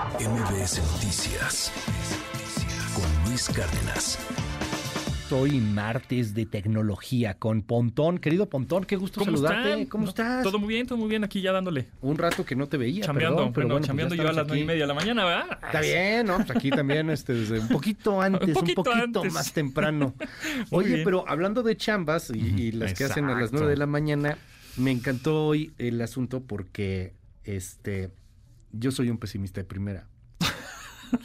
MBS Noticias con Luis Cárdenas. Hoy martes de tecnología con Pontón. Querido Pontón, qué gusto saludarte. Están? ¿Cómo estás? Todo muy bien, todo muy bien aquí ya dándole. Un rato que no te veía. Chambeando, perdón, pero bueno, bueno, chambeando pues yo a las nueve y media de la mañana, ¿verdad? Está bien, ¿no? Pues aquí también, este, desde un poquito antes, un poquito poquito, antes. más temprano. Oye, bien. pero hablando de chambas y, y las que hacen a las nueve de la mañana, me encantó hoy el asunto porque, este, yo soy un pesimista de primera.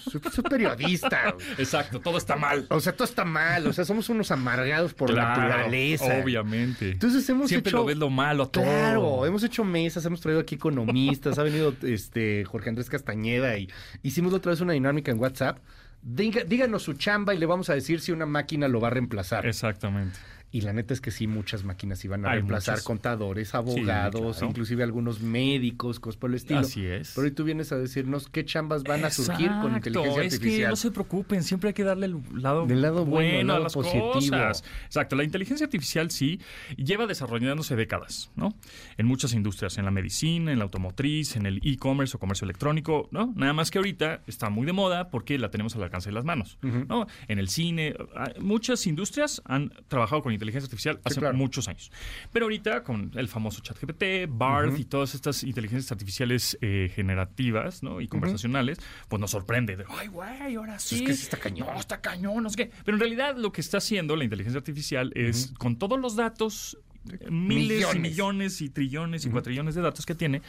soy, soy periodista. Exacto, todo está mal. O sea, todo está mal. O sea, somos unos amargados por Claro, naturaleza. Obviamente. Entonces hemos Siempre hecho... lo ves lo malo todo. Claro, hemos hecho mesas, hemos traído aquí economistas, ha venido este Jorge Andrés Castañeda y hicimos la otra vez una dinámica en WhatsApp. Diga- díganos su chamba y le vamos a decir si una máquina lo va a reemplazar. Exactamente. Y la neta es que sí, muchas máquinas iban a Hay reemplazar muchas. contadores, abogados, claro. inclusive algunos médicos, cosas por el estilo. Así es. Pero hoy tú vienes a decirnos qué chambas van a surgir con inteligencia es que artificial. no se preocupen, siempre hay que darle el lado, Del lado bueno, el lado a las positivo. cosas. Exacto, la inteligencia artificial sí lleva desarrollándose décadas, ¿no? En muchas industrias, en la medicina, en la automotriz, en el e-commerce o comercio electrónico, ¿no? Nada más que ahorita está muy de moda porque la tenemos al alcance de las manos, ¿no? En el cine, ah, muchas industrias han trabajado con inteligencia artificial hace claro. muchos años. Pero ahorita con el famoso ChatGPT, BART y todas estas inteligencias artificiales eh, generativas, ¿no? Y conversacionales, pues nos sorprende. De, Ay, güey, ahora sí. que sí está cañón. No, está cañón, no sé qué. Pero en realidad lo que está haciendo la inteligencia artificial es, con todos los datos, eh, miles y Millones. millones y trillones y cuatrillones de datos que tiene,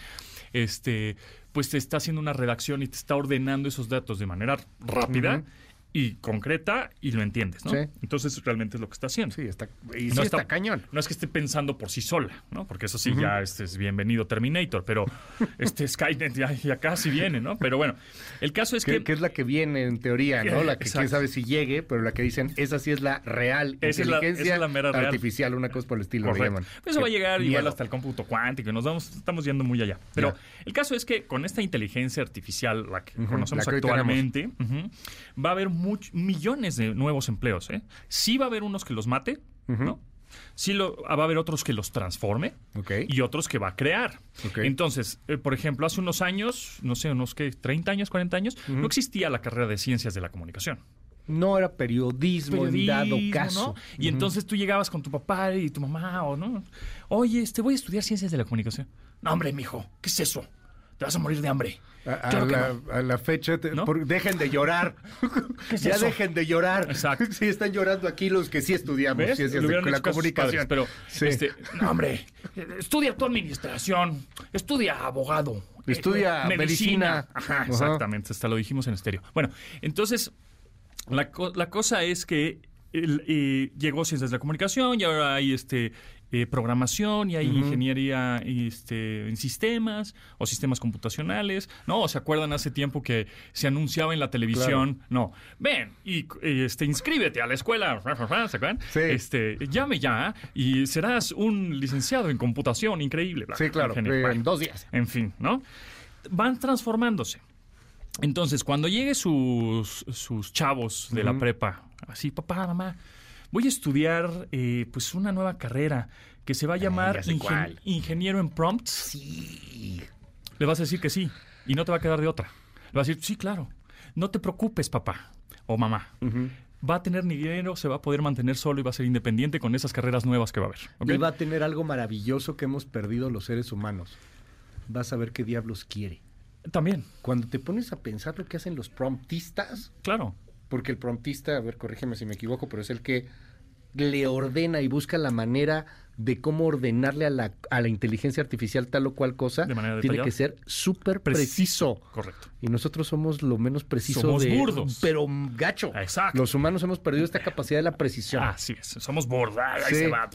este, pues te está haciendo una redacción y te está ordenando esos datos de manera rápida. Y concreta y lo entiendes, ¿no? Sí. Entonces realmente es lo que está haciendo. Sí, está, y No sí está- está cañón. No es que esté pensando por sí sola, ¿no? Porque eso sí ya este es bienvenido Terminator, pero este Skynet ya, ya casi viene, ¿no? Pero bueno, el caso es Que, que, que es la que viene en teoría, ¿no? La que quién Exacto. sabe si llegue, pero la que dicen, esa sí es la real Esa es la- inteligencia esa es la mera real. artificial, una cosa por el estilo Correcto. llaman. Pues eso va a llegar igual hasta el cómputo cuántico y nos vamos, estamos yendo muy allá. Pero el caso es que con esta inteligencia artificial, la que conocemos la que hoy actualmente, va a haber much- millones de nuevos empleos. ¿eh? Sí va a haber unos que los mate, ¿no? Sí lo, va a haber otros que los transforme y otros que va a crear. Entonces, eh, por ejemplo, hace unos años, no sé, unos que 30 años, 40 años, no existía la carrera de ciencias de la comunicación No era periodismo, en dado caso. ¿no? Y entonces tú llegabas con tu papá y tu mamá, o no, oye, este, voy a estudiar ciencias de la comunicación. No, hombre, mijo, ¿qué es eso? Te vas a morir de hambre. A, Claro la, no. a la fecha, te- ¿No? por- dejen de llorar. es ya eso? dejen de llorar. Exacto. Sí, están llorando aquí los que sí estudiamos ciencias de la comunicación. padres, Sí. pero, este, no, hombre, eh, estudia tu administración, estudia abogado. eh, Estudia medicina. Ajá, Ajá. exactamente, hasta lo dijimos en estéreo. Bueno, entonces, la, la cosa es que el- eh, llegó ciencias de la comunicación y ahora hay este eh, programación y hay ingeniería este, en sistemas o sistemas computacionales, ¿no? ¿Se acuerdan hace tiempo que se anunciaba en la televisión? No, ven y este, inscríbete a la escuela, ¿se acuerdan? Sí. Este, llame ya y serás un licenciado en computación increíble. bla, Sí, claro, eh, en dos días. en fin, ¿no? Van transformándose. Entonces, cuando lleguen sus, sus chavos de la prepa, así, papá, mamá, voy a estudiar eh, pues una nueva carrera que se va a llamar ingen- cuál. ingeniero en prompts. Sí. Le vas a decir que sí y no te va a quedar de otra. Le vas a decir, sí, claro. No te preocupes, papá o mamá. Va a tener dinero, se va a poder mantener solo y va a ser independiente con esas carreras nuevas que va a haber. Y va a tener algo maravilloso que hemos perdido los seres humanos. Vas a ver qué diablos quiere. También, Cuando te pones a pensar lo que hacen los promptistas, claro. porque el promptista, a ver, corrígeme si me equivoco, pero es el que le ordena y busca la manera de cómo ordenarle a la, a la inteligencia artificial tal o cual cosa, De manera tiene que ser súper preciso. Correcto. Y nosotros somos lo menos preciso Somos de... burdos. Pero gacho. Exacto. Los humanos hemos perdido esta capacidad de la precisión. Así es, somos bordadas, ahí se va.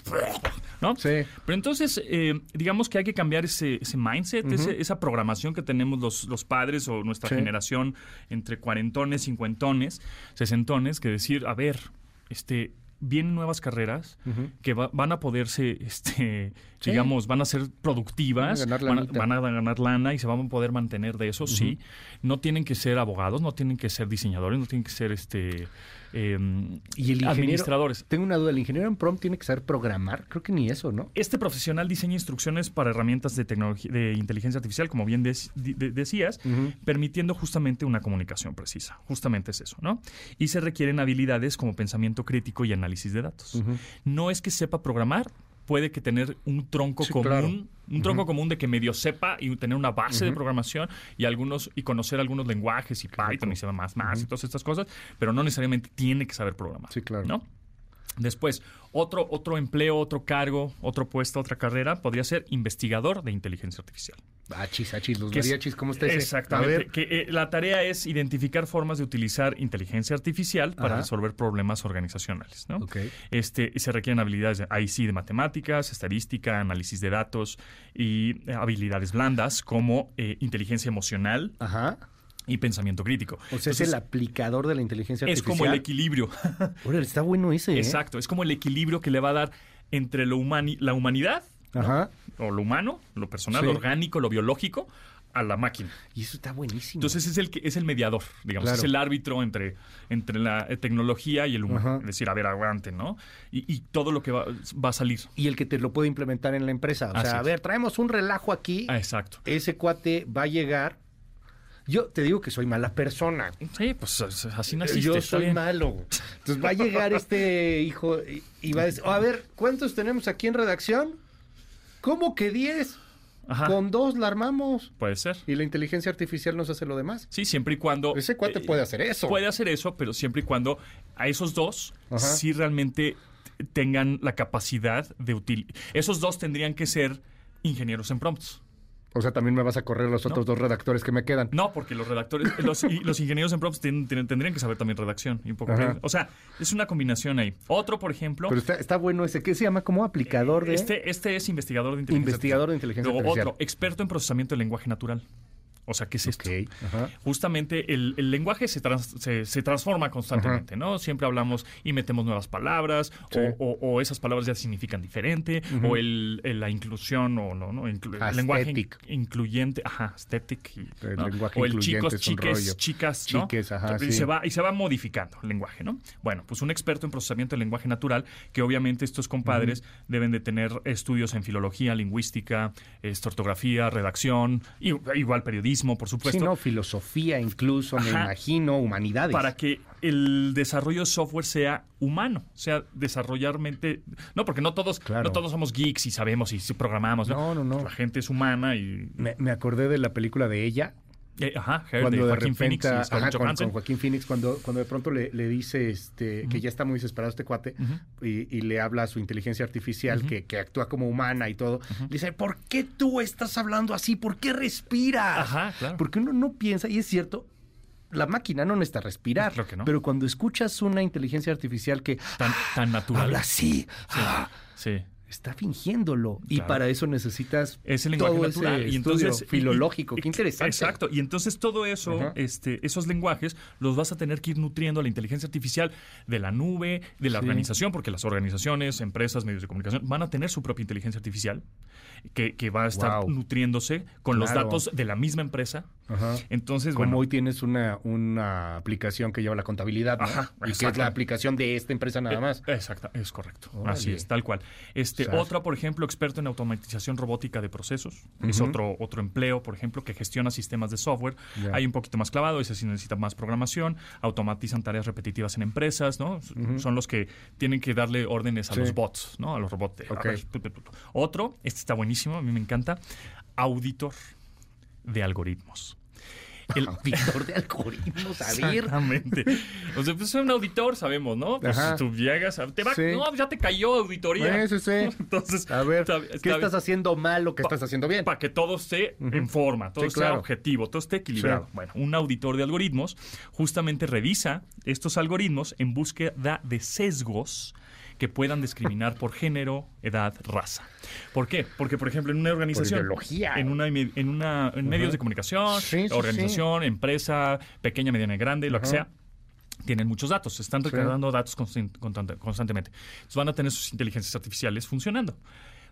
¿No? Sí. Pero entonces, eh, digamos que hay que cambiar ese, ese mindset, ese- esa programación que tenemos los, los padres o nuestra Sí. generación entre cuarentones, cincuentones, sesentones, que decir, a ver, este, vienen nuevas carreras que va- van a poderse, este, Sí. digamos, van a ser productivas, Van a ganar van, a, lanita. van a ganar lana y se van a poder mantener de eso, sí. No tienen que ser abogados, no tienen que ser diseñadores, no tienen que ser este em, Y el ingeniero. administradores. Tengo una duda. ¿El ingeniero en prompt tiene que saber programar? Creo que ni eso, ¿no? Este profesional diseña instrucciones para herramientas de tecnología, de inteligencia artificial, como bien de- decías, permitiendo justamente una comunicación precisa. Justamente es eso, ¿no? Y se requieren habilidades como pensamiento crítico y análisis de datos. No es que sepa programar, puede que tener un tronco Sí, común, claro. un tronco común de que medio sepa y tener una base de programación y algunos y conocer algunos lenguajes y Python y se más más y todas estas cosas, pero no necesariamente tiene que saber programar. Sí, claro. ¿no? Después, otro, otro empleo, otro cargo, otro puesto, otra carrera podría ser investigador de inteligencia artificial. Achis, achis, los es- mariachis, ¿cómo está ese? Exactamente. A ver. Que eh, la tarea es identificar formas de utilizar inteligencia artificial para Ajá. resolver problemas organizacionales, ¿no? Ok. Este, y se requieren habilidades, de- ahí sí, de matemáticas, estadística, análisis de datos y eh, habilidades blandas como eh, inteligencia emocional Ajá. y pensamiento crítico. O sea, es el aplicador de la inteligencia es artificial. como el equilibrio. Órale, está bueno ese, ¿eh? Exacto, es como el equilibrio que le va a dar entre lo humani- la humanidad Ajá. O lo humano, lo personal, Sí. lo orgánico, lo biológico, a la máquina. Y eso está buenísimo. Entonces es el que es el mediador, digamos, Claro. es el árbitro entre, entre la eh, tecnología y el humano. Ajá. Es decir, a ver, aguante, ¿no? Y, y todo lo que va, va a salir. y el que te lo puede implementar en la empresa. O Así sea, a ver, traemos un relajo aquí. Ah, exacto. Ese cuate va a llegar. Yo te digo que soy mala persona. Sí, pues es- así naciste. Yo soy bien. malo. Entonces va a llegar este hijo y, y va a decir, a ver, ¿cuántos tenemos aquí en redacción? ¿Cómo que 10? Ajá. Con dos la armamos. Puede ser. Y la inteligencia artificial nos hace lo demás. Sí, siempre y cuando... Ese cuate eh, puede hacer eso. Puede hacer eso, pero siempre y cuando a esos dos Ajá. sí realmente tengan la capacidad de utilizar... Esos dos tendrían que ser ingenieros en prompts. O sea, también me vas a correr los otros dos redactores que me quedan. No, porque los redactores, los, y los ingenieros en tienen- tendrían que saber también redacción. Y un poco Ajá. o sea, es una combinación ahí. Otro, por ejemplo, Pero está, está bueno ese. ¿Qué se llama? como aplicador de...? este, este es investigador de inteligencia Investigador de inteligencia Luego artificial. otro, experto en procesamiento del lenguaje natural. O sea, ¿qué es esto? Justamente el, el lenguaje se, trans- se, se transforma constantemente, ¿no? Siempre hablamos y metemos nuevas palabras, Sí. o, o- o esas palabras ya significan diferente, o el, el- la inclusión, o no, ¿no? Inclu- el lenguaje in- incluyente, ajá, aesthetic. y, El ¿no? lenguaje o el chicos, chiques, rollo. chicas, ¿no? Chiques, ajá, y, sí. se va, y se va modificando el lenguaje, ¿no? Bueno, pues un experto en procesamiento del lenguaje natural, que obviamente estos compadres deben de tener estudios en filología, lingüística, ortografía, redacción, y, igual periodismo, por Sí, supuesto no, filosofía incluso, me imagino, humanidades. para que el desarrollo de software sea humano, sea desarrollar mente, no porque no todos, Claro. no todos somos geeks y sabemos y sí programamos, No, no, no. La gente es humana y Me, me acordé de la película de ella, eh, ajá, Her, cuando de de, Joaquín repente, Phoenix ajá, con, Joaquín Phoenix, cuando, cuando de pronto le, le dice este, que ya está muy desesperado este cuate y, y le habla a su inteligencia artificial que, que actúa como humana y todo. Le dice, ¿por qué tú estás hablando así? ¿Por qué respiras? Ajá, claro. Porque uno no piensa, y es cierto, la máquina no necesita respirar. Creo que no. Pero cuando escuchas una inteligencia artificial que tan, tan natural. habla así, ah, Sí. Está fingiéndolo. Y Claro. para eso necesitas Es el lenguaje todo natural. ese y entonces, filológico. y- qué interesante. Exacto. Y entonces todo eso, Ajá. este, esos lenguajes, los vas a tener que ir nutriendo a la inteligencia artificial de la nube, de la Sí. organización, porque las organizaciones, empresas, medios de comunicación van a tener su propia inteligencia artificial que, que va a estar Wow. nutriéndose con los datos de la misma empresa. Ajá. Entonces, Como bueno, hoy tienes una, una aplicación que lleva la contabilidad, ¿no? Ajá, y que es la aplicación de esta empresa nada más. Eh, Exacto, es correcto. Órale. Así es, tal cual. Este, O sea, otra, por ejemplo, experto en automatización robótica de procesos. Es otro, otro empleo, por ejemplo, que gestiona sistemas de software. Hay un poquito más clavado, ese sí necesita más programación. Automatizan tareas repetitivas en empresas, ¿no? Son los que tienen que darle órdenes a Sí. los bots, ¿no? A los robots. de, a Ok. ver, tu, tu, tu, tu. Otro, este está buenísimo, a mí me encanta. Auditor de algoritmos. El, Auditor de algoritmos, a ver. Exactamente. O sea, pues es un auditor, sabemos, ¿no? Pues Ajá. tú llegas, a- te va, Sí. no, ya te cayó auditoría. Sí, sí, sí. Entonces, A ver, está- ¿qué está estás haciendo mal o qué estás haciendo bien? Para que todo esté en forma, todo Sí, sea claro. objetivo, todo esté equilibrado. Sí. Bueno, un auditor de algoritmos justamente revisa estos algoritmos en búsqueda de sesgos que puedan discriminar por género, edad, raza. ¿Por qué? Porque, por ejemplo, en una organización, en una, en una en medios de comunicación, Sí, sí, organización, empresa, pequeña, mediana y grande, lo que sea, tienen muchos datos, están Sí. recargando datos constant- constante- constantemente. Entonces van a tener sus inteligencias artificiales funcionando.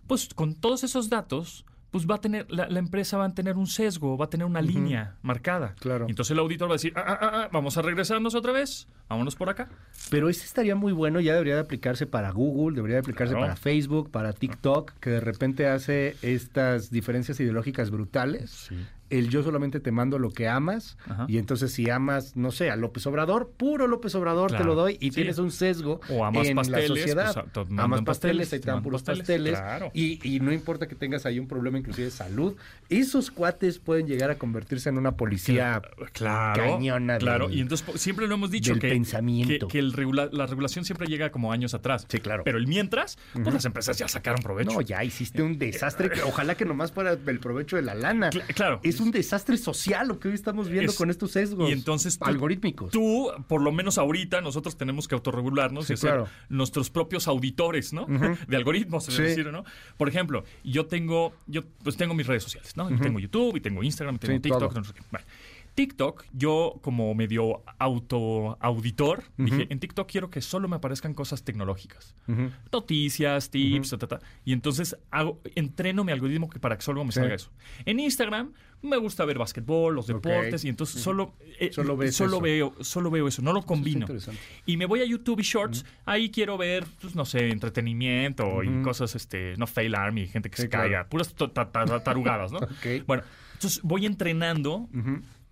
Pues con todos esos datos, pues va a tener, la, la empresa va a tener un sesgo, va a tener una línea marcada. Claro. Y entonces el auditor va a decir, "Ah, ah, ah, ah, vamos a regresarnos otra vez, vámonos por acá. Pero ese estaría muy bueno, ya debería de aplicarse para Google, debería de aplicarse Claro. para Facebook, para TikTok, que de repente hace estas diferencias ideológicas brutales. El yo solamente te mando lo que amas Ajá. y entonces si amas, no sé, a López Obrador, puro López Obrador te lo doy y Sí. tienes un sesgo O amas en pasteles, la sociedad. pues, te amas pasteles, te dan puros pasteles, claro. Y, y no importa que tengas ahí un problema inclusive de salud, esos cuates pueden llegar a convertirse en una policía Claro, cañona claro. del- y entonces siempre lo hemos dicho que, pensamiento. que, que el regula- la regulación siempre llega como años atrás. Sí, claro. Pero el mientras, pues las empresas ya sacaron provecho. No, ya hiciste un desastre. que ojalá que nomás fuera el provecho de la lana. Cla- claro. Es un desastre social lo que hoy estamos viendo Es- con estos sesgos y entonces tú- algorítmicos. Tú, por lo menos ahorita, nosotros tenemos que autorregularnos Sí, y ser claro. nuestros propios auditores, ¿no? De algoritmos, es decir, ¿no? Por ejemplo, yo tengo, yo pues tengo mis redes sociales, ¿no? Y Tengo YouTube, y tengo Instagram, y tengo Sí, TikTok, no sé qué. Vale. TikTok, yo como medio auto auditor, dije, en TikTok quiero que solo me aparezcan cosas tecnológicas. Ujú. Noticias, tips, ta, ta, ta. Y entonces hago, entreno mi algoritmo que para que solo me Sí. salga eso. En Instagram me gusta ver básquetbol, los deportes, y entonces solo, eh, Solo solo eso. veo, solo veo eso, no lo combino. interesante. Y me voy a YouTube y Shorts, ahí quiero ver, pues, no sé, entretenimiento y cosas, este, no fail army, gente que Sí, se claro. caiga, puras tarugadas, ¿no? Ok. Bueno, entonces voy entrenando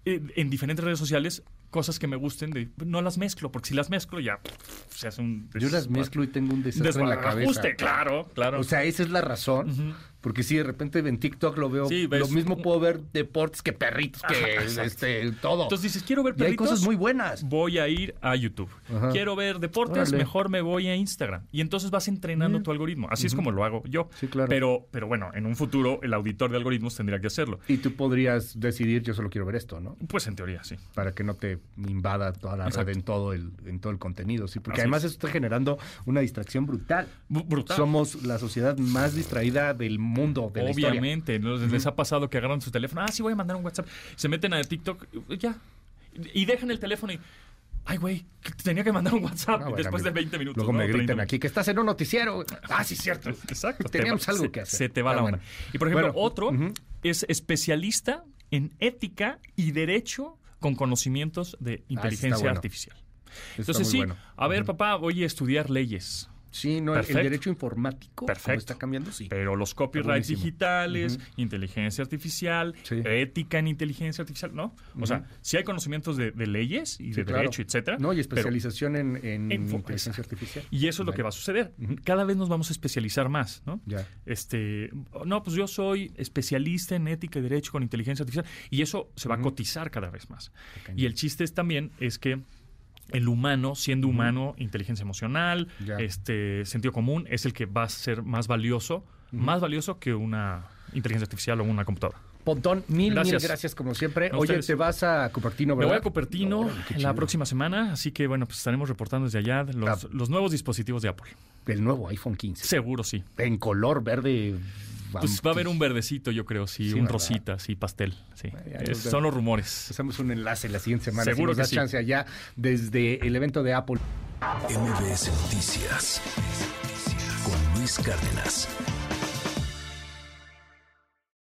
en diferentes redes sociales cosas que me gusten, de, no las mezclo, porque si las mezclo ya se hace un... Yo las mezclo y tengo un desastre en la cabeza. Claro, claro. O sea, esa es la razón. Porque si de repente en TikTok lo veo, Sí, ves- lo mismo puedo ver deportes que perritos, que Ajá, este, todo. Entonces dices, quiero ver y hay perritos, cosas muy buenas. voy a ir a YouTube. Ajá. Quiero ver deportes, Órale. mejor me voy a Instagram. Y entonces vas entrenando tu algoritmo. Así es como lo hago yo. Sí, claro. Pero, pero bueno, en un futuro el auditor de algoritmos tendría que hacerlo. Y tú podrías decidir, yo solo quiero ver esto, ¿no? Pues en teoría, sí. para que no te invada toda la Exacto. red en todo el en todo el contenido, sí, porque Así además es. eso está generando una distracción brutal. Brutal. Somos la sociedad más distraída del mundo, de la historia. Obviamente, ¿no? les ha pasado que agarran su teléfono, ah, sí, voy a mandar un WhatsApp, se meten a TikTok, ya, y dejan el teléfono y, ay, güey, tenía que mandar un WhatsApp Ah, bueno, después de amigo. 20 minutos. Luego ¿no? me 30 gritan aquí que estás en un noticiero. Ah, sí, cierto. Exacto. Teníamos te va- algo se- que hacer. Se te va Ah, la bueno. onda. Y por ejemplo, Bueno, otro es especialista en ética y derecho con conocimientos de inteligencia Ah, bueno. artificial. Entonces sí, a ver, papá, voy a estudiar leyes. Sí, no, el- derecho informático Perfecto. está cambiando, sí. Pero los copyrights digitales, inteligencia artificial, Sí. ética en inteligencia artificial, ¿no? O sea, sí hay conocimientos de, de leyes y Sí, de claro. derecho, etcétera. No, y especialización en, en En fo- inteligencia exacto. artificial. y eso es lo que va a suceder. Cada vez nos vamos a especializar más, ¿no? Ya. Este, no, pues yo soy especialista en ética y derecho con inteligencia artificial y eso se va a cotizar cada vez más. Y el chiste es también es que el humano, siendo humano, inteligencia emocional, este sentido común, es el que va a ser más valioso, más valioso que una inteligencia artificial o una computadora. Pontón, mil, Gracias. mil gracias como siempre. A Oye, ustedes. te vas a Cupertino, Me ¿verdad? voy a Cupertino la chido. próxima semana, así que bueno, pues estaremos reportando desde allá los, Ah. los nuevos dispositivos de Apple. El nuevo iPhone 15. Seguro sí. En color verde. Pues va a haber un verdecito, yo creo, sí, Sí, un ¿verdad? rosita, sí, pastel. Sí. ya Es- nos son los rumores. Hacemos un enlace la siguiente semana. Seguro si nos que das sí. chance allá desde el evento de Apple. MBS Noticias con Luis Cárdenas.